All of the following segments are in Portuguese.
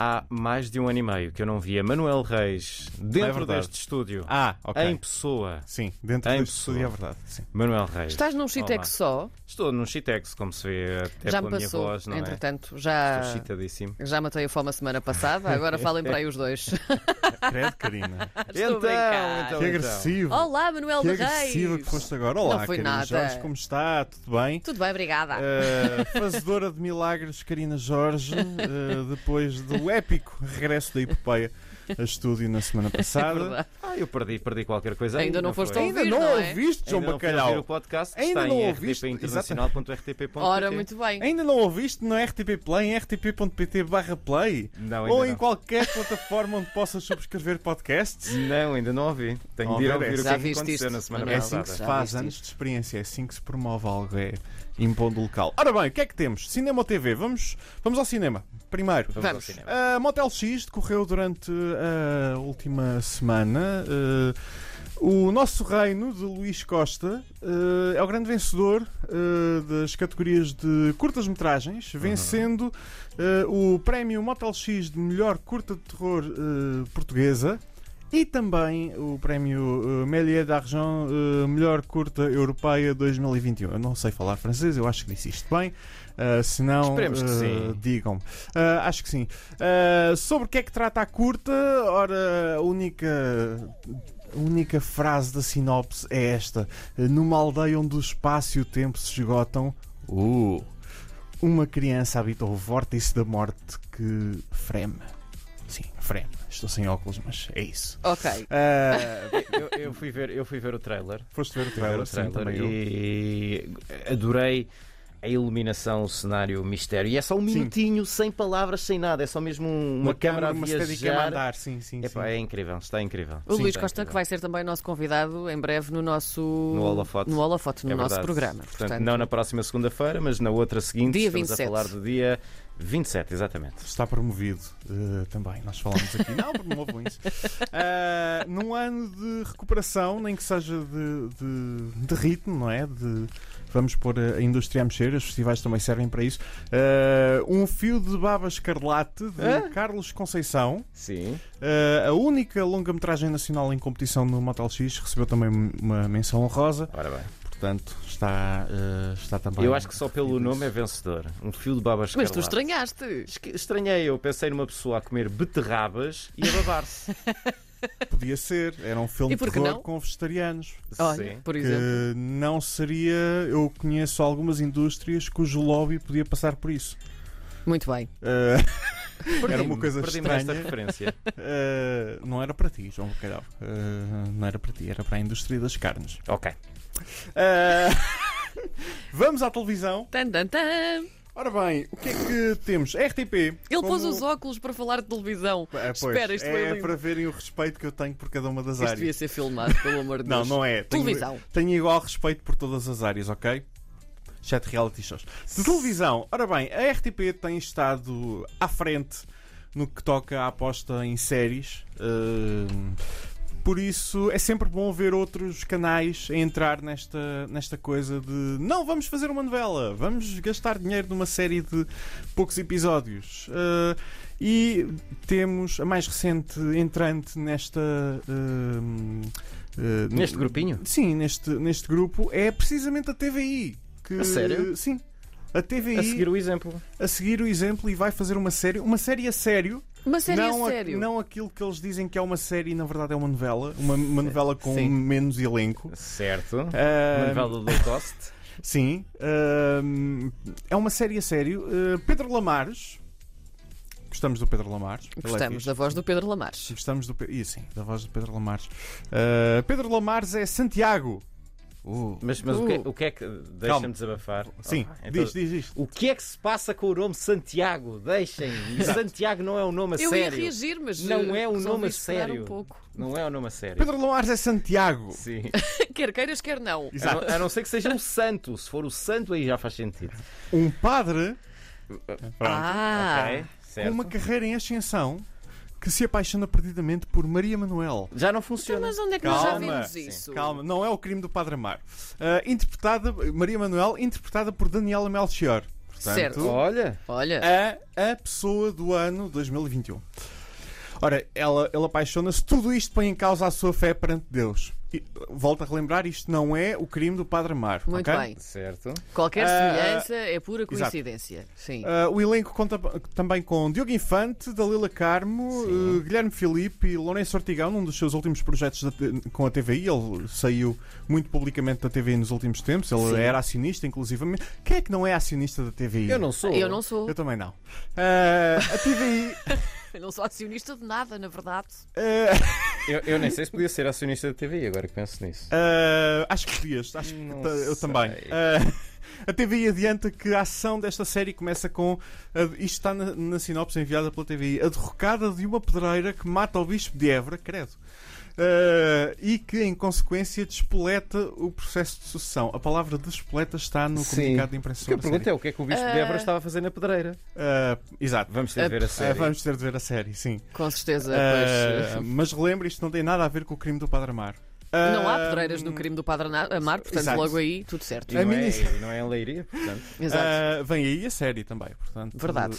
Há mais de um ano e meio que eu não via Manuel Reis dentro verdade. deste estúdio. Ah, ok. Em pessoa. Sim, dentro Em deste estúdio é pessoa. verdade. Sim. Manuel Reis. Estás num. Chitex só? Estou num Chitex, como se vê até já pela me minha passou, voz, não é? entretanto. Estou Já, chitadíssimo. já matei a fome a semana passada, agora falem para aí os dois. Credo, Karina. Estou a brincar. então, que agressivo. Olá, Manuel que de agressiva Reis. que foste agora. Olá, Não foi Karina nada. Jorge, como está? Tudo bem? Tudo bem, obrigada. Uh, fazedora de milagres, Karina Jorge, uh, depois épico regresso da epopeia a estúdio na semana É passada. Ah, eu perdi, perdi qualquer coisa. aí, Ainda não foste ouvir, Ainda não, não é? ouviste, João Ainda não Bacalhau? ouvir o podcast Ainda está não em ouviste? rtpinternacional.rtp.pt Ora, muito bem. Ainda não ouviste no RTP Play, em rtp.pt barra play? Não, ainda Ou não. em qualquer plataforma onde possas subscrever podcasts? Não, ainda não ouvi. Tenho Não, de ir ver, ouvir é o que Já é que aconteceu isto, na semana É Manuel? assim que passada. se faz, anos de experiência, é assim que se promove algo, é impondo o local. Ora bem, o que é que temos? Cinema ou TV? Vamos, vamos ao cinema. Primeiro, Vamos ao cinema. a Motel X decorreu durante a última semana. Uh, o Nosso Reino, de Luís Costa, uh, é o grande vencedor uh, das categorias de curtas-metragens, vencendo uh, o prémio Motel X de melhor curta de terror uh, portuguesa. E também o prémio uh, Méliès d'Argent, uh, melhor curta europeia 2021. Eu não sei falar francês, eu acho que disse isto bem. Uh, se não, uh, digam-me. Acho que sim. Sobre o que é que trata a curta? Ora, a única. A única frase da sinopse é esta: Numa aldeia onde o espaço e o tempo se esgotam, uh, uma criança habita o vórtice da morte que freme. Sim, freme. Estou sem óculos, mas é isso. Ok. Uh, Eu, eu fui ver, eu fui ver o trailer. foste ver o Fui ver trailer, o sim, trailer também eu. e adorei a iluminação, o cenário, o mistério. E é só um Sim. minutinho, sem palavras, sem nada. É só mesmo um- uma, câmara a uma Steadicam a viajar. andar, sim, sim, Epá, sim. é incrível, está incrível. O Sim, Luís Costa, que incrível. vai ser também nosso convidado em breve no nosso. No Holofote. No Holofote, no É nosso programa. Portanto, não na próxima segunda-feira, mas na outra seguinte. Dia estamos 27. a falar do dia 27, exatamente. Está promovido uh, também, nós falamos aqui. Não, promovam isso. Uh, num ano de recuperação, nem que seja de, de, de ritmo, não é? De, vamos pôr a indústria a mexer, os festivais também servem para isso. Uh, um fio de baba escarlate de Hã? Carlos Conceição. Sim. Uh, a única longa-metragem nacional em competição no Motel X recebeu também uma menção honrosa. Ora bem. Portanto, está, uh, está também. Eu acho que só pelo nome é vencedor. Um fio de babas Mas tu estranhaste. Estranhei, eu pensei numa pessoa a comer beterrabas e a babar-se. Podia ser. Era um filme de que terror não? com vegetarianos. Olha, Sim. por que exemplo. não seria. Eu conheço algumas indústrias cujo lobby podia passar por isso. Muito bem. Uh, Era uma coisa estranha. referência. uh, não era para ti, João Bacalhau. Uh, não era para ti, era para a indústria das carnes. Ok. Uh, vamos à televisão. Tan, tan, tan. Ora bem, o que é que temos? RTP. Ele pôs como- os óculos para falar de televisão. É, pois, Espera, isto é para verem o respeito que eu tenho por cada uma das Isto devia áreas. ser filmado, pelo amor de Não, Deus. não é. Tenho- Televisão. Tenho igual respeito por todas as áreas, ok? Chat reality shows. De televisão, ora bem, a RTP tem estado à frente no que toca à aposta em séries. Hum, por isso é sempre bom ver outros canais a entrar nesta, nesta coisa de não, vamos fazer uma novela, vamos gastar dinheiro numa série de poucos episódios. Uh, e temos a mais recente entrante nesta. hum, uh, Neste grupinho? Sim, neste, neste grupo é precisamente a TVI. Que, A sério? Sim. A TVI A seguir o exemplo. o exemplo e vai fazer uma série, uma série a sério. Uma série não, a a- sério. não aquilo que eles dizem que é uma série e na verdade é uma novela. Uma, uma novela com Sim. menos elenco. Certo. Uma Ah, novela low cost. Sim. Ahm, é uma série a sério. Ah, Pedro Lamares. Gostamos do Pedro Lamares. É Gostamos da voz do Pedro Lamares. Gostamos do. Pe- Ih, sim, da voz do Pedro Lamares. Ah, Pedro Lamares é Santiago. Uh, Mas, mas o, que, Uh. o que é que. Deixa-me desabafar. Sim, Ah, então, diz, diz isto. O que é que se passa com o nome Santiago? Deixem. Santiago não é um nome a Eu ia sério. reagir, mas Não eh, é um nome a sério. Um pouco. Não é um nome a sério. Pedro Lamares é Santiago. Sim. quer queiras, quer não. A não, a não ser que seja um santo. Se for o santo, aí já faz sentido. Um padre Ah, Ok, com certo. uma carreira em ascensão que se apaixona perdidamente por Maria Manuel. Já não Então, funciona. mas onde é que nós já Calma, vimos sim, isso? Calma, não é o crime do Padre Amar. Ah, interpretada, Maria Manuel, interpretada por Daniela Melchior. Portanto, Certo. Olha, Olha, a, a pessoa do ano 2021. Ora, ela, ela apaixona-se, tudo isto põe em causa a sua fé perante Deus. Volto a relembrar, isto não é o crime do Padre Amar. muito ok? bem. certo. Qualquer Ah, semelhança é pura coincidência. Sim. Uh, o elenco conta também com Diogo Infante, Dalila Carmo, uh, Guilherme Filipe e Lourenço Ortigão, num dos seus últimos projetos da com a TVI. Ele saiu muito publicamente da TVI nos últimos tempos. Ele Sim. era acionista, inclusivamente. Quem é que não é acionista da TVI? Eu não sou. Eu não sou. Eu também não. Uh, a TVI. Eu não sou acionista de nada, na verdade. uh, Eu, eu nem sei se podia ser acionista da TVI, agora que penso nisso. uh, acho que podias. Acho que eu também. Uh, a TVI adianta que a ação desta série começa com. a- isto está na, na sinopse enviada pela TVI. A derrocada de uma pedreira que mata o bispo de Évora, credo. Uh, e que, em consequência, despoleta o processo de sucessão. A palavra despoleta está no Sim. comunicado de imprensa. O que a pergunto é o que é que o Bispo de Ah. Évora estava a fazer na pedreira. Uh, exato. Vamos ter de ver a Uh, série. vamos ter de ver a série, sim. Com certeza. Uh, pois, mas relembre, isto não tem nada a ver com o crime do Padre Amar. Não há pedreiras no crime do Padre Amar, portanto, Exato. logo aí, tudo certo. E A não, é, minis- e não é em Leiria, portanto. Exato. Ah, vem aí a série também, portanto. Verdade.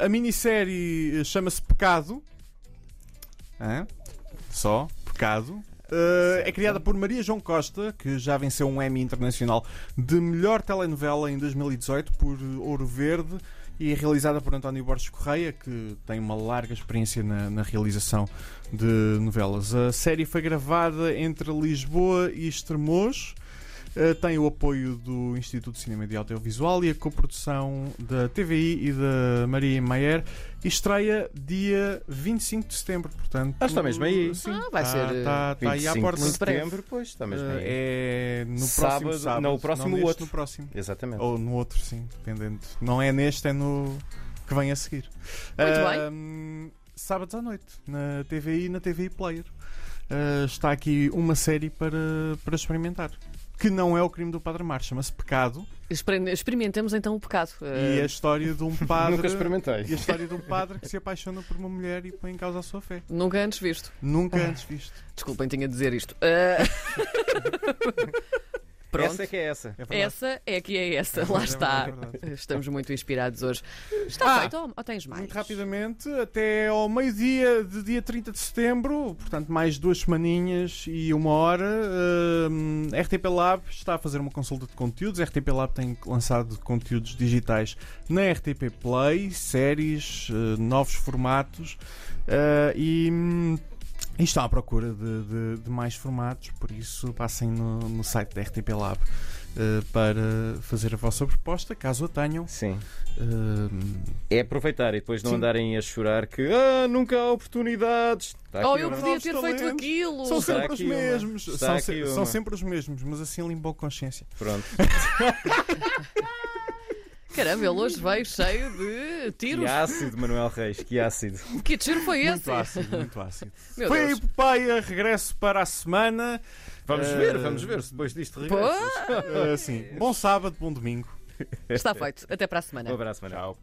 ah, a minissérie chama-se Pecado. Hã? Só Pecado. Ah, é criada por Maria João Costa, que já venceu um Emmy Internacional de melhor telenovela em 2018 por Ouro Verde e realizada por António Borges Correia, que tem uma larga experiência na, na realização de novelas. A série foi gravada entre Lisboa e Estremoz. Uh, tem o apoio do Instituto de Cinema e de Audiovisual e a coprodução da TVI e da Maria Maier e estreia dia 25 de setembro, portanto. Ah, está mesmo aí. Sim, Ah, vai tá- ser, Tá, tá aí à 25 porta. de setembro, pois, está mesmo Uh, aí. é no Sábado- próximo sábado. não, o próximo, neste, outro. No próximo. Exatamente. Ou no outro, sim, dependendo. Não é neste, é no que vem a seguir. Muito bem. Sábados à noite, na TVI e na TVI Player. Uh, está aqui uma série para, para experimentar. Que não é o crime do Padre Mar, chama-se Pecado. Exper- Experimentemos então o pecado. E a história de um padre. Nunca experimentei. E a história de um padre que se apaixona por uma mulher e põe em causa a sua fé. Nunca antes visto. Nunca antes visto. Desculpem, tinha de dizer isto. Uh, Pronto. Essa é que é essa. É. Essa é que é essa, É lá está. é. Estamos muito inspirados hoje. Está Ah, feito ou, ou tens mais? Muito rapidamente, até ao meio-dia de dia 30 de setembro, portanto, mais duas semaninhas e uma hora, hum, RTP Lab está a fazer uma consulta de conteúdos. A RTP Lab tem lançado conteúdos digitais na RTP Play, séries, eh, novos formatos eh, e. e estão à procura de, de- de mais formatos, por isso passem no, no site da RTP Lab eh, para fazer a vossa proposta, caso a tenham. Sim. Hum, É aproveitar e depois não Sim. andarem a chorar que ah, nunca há oportunidades. Está Oh, eu podia ter feito talentos. aquilo. São Está sempre os mesmos. São, se- são sempre os mesmos, mas assim limpam a consciência. Pronto. Caramba, ele hoje veio cheio de tiros. Que ácido, Manuel Reis, que ácido. Que tiro foi esse? Muito ácido, muito ácido. Meu Foi a Deus. epopeia, regresso para a semana. Vamos Eh, ver, vamos ver se depois disto regressas. Uh, sim. Bom sábado, bom domingo. está feito. Até para a semana. Um abraço, Manuel. Tchau.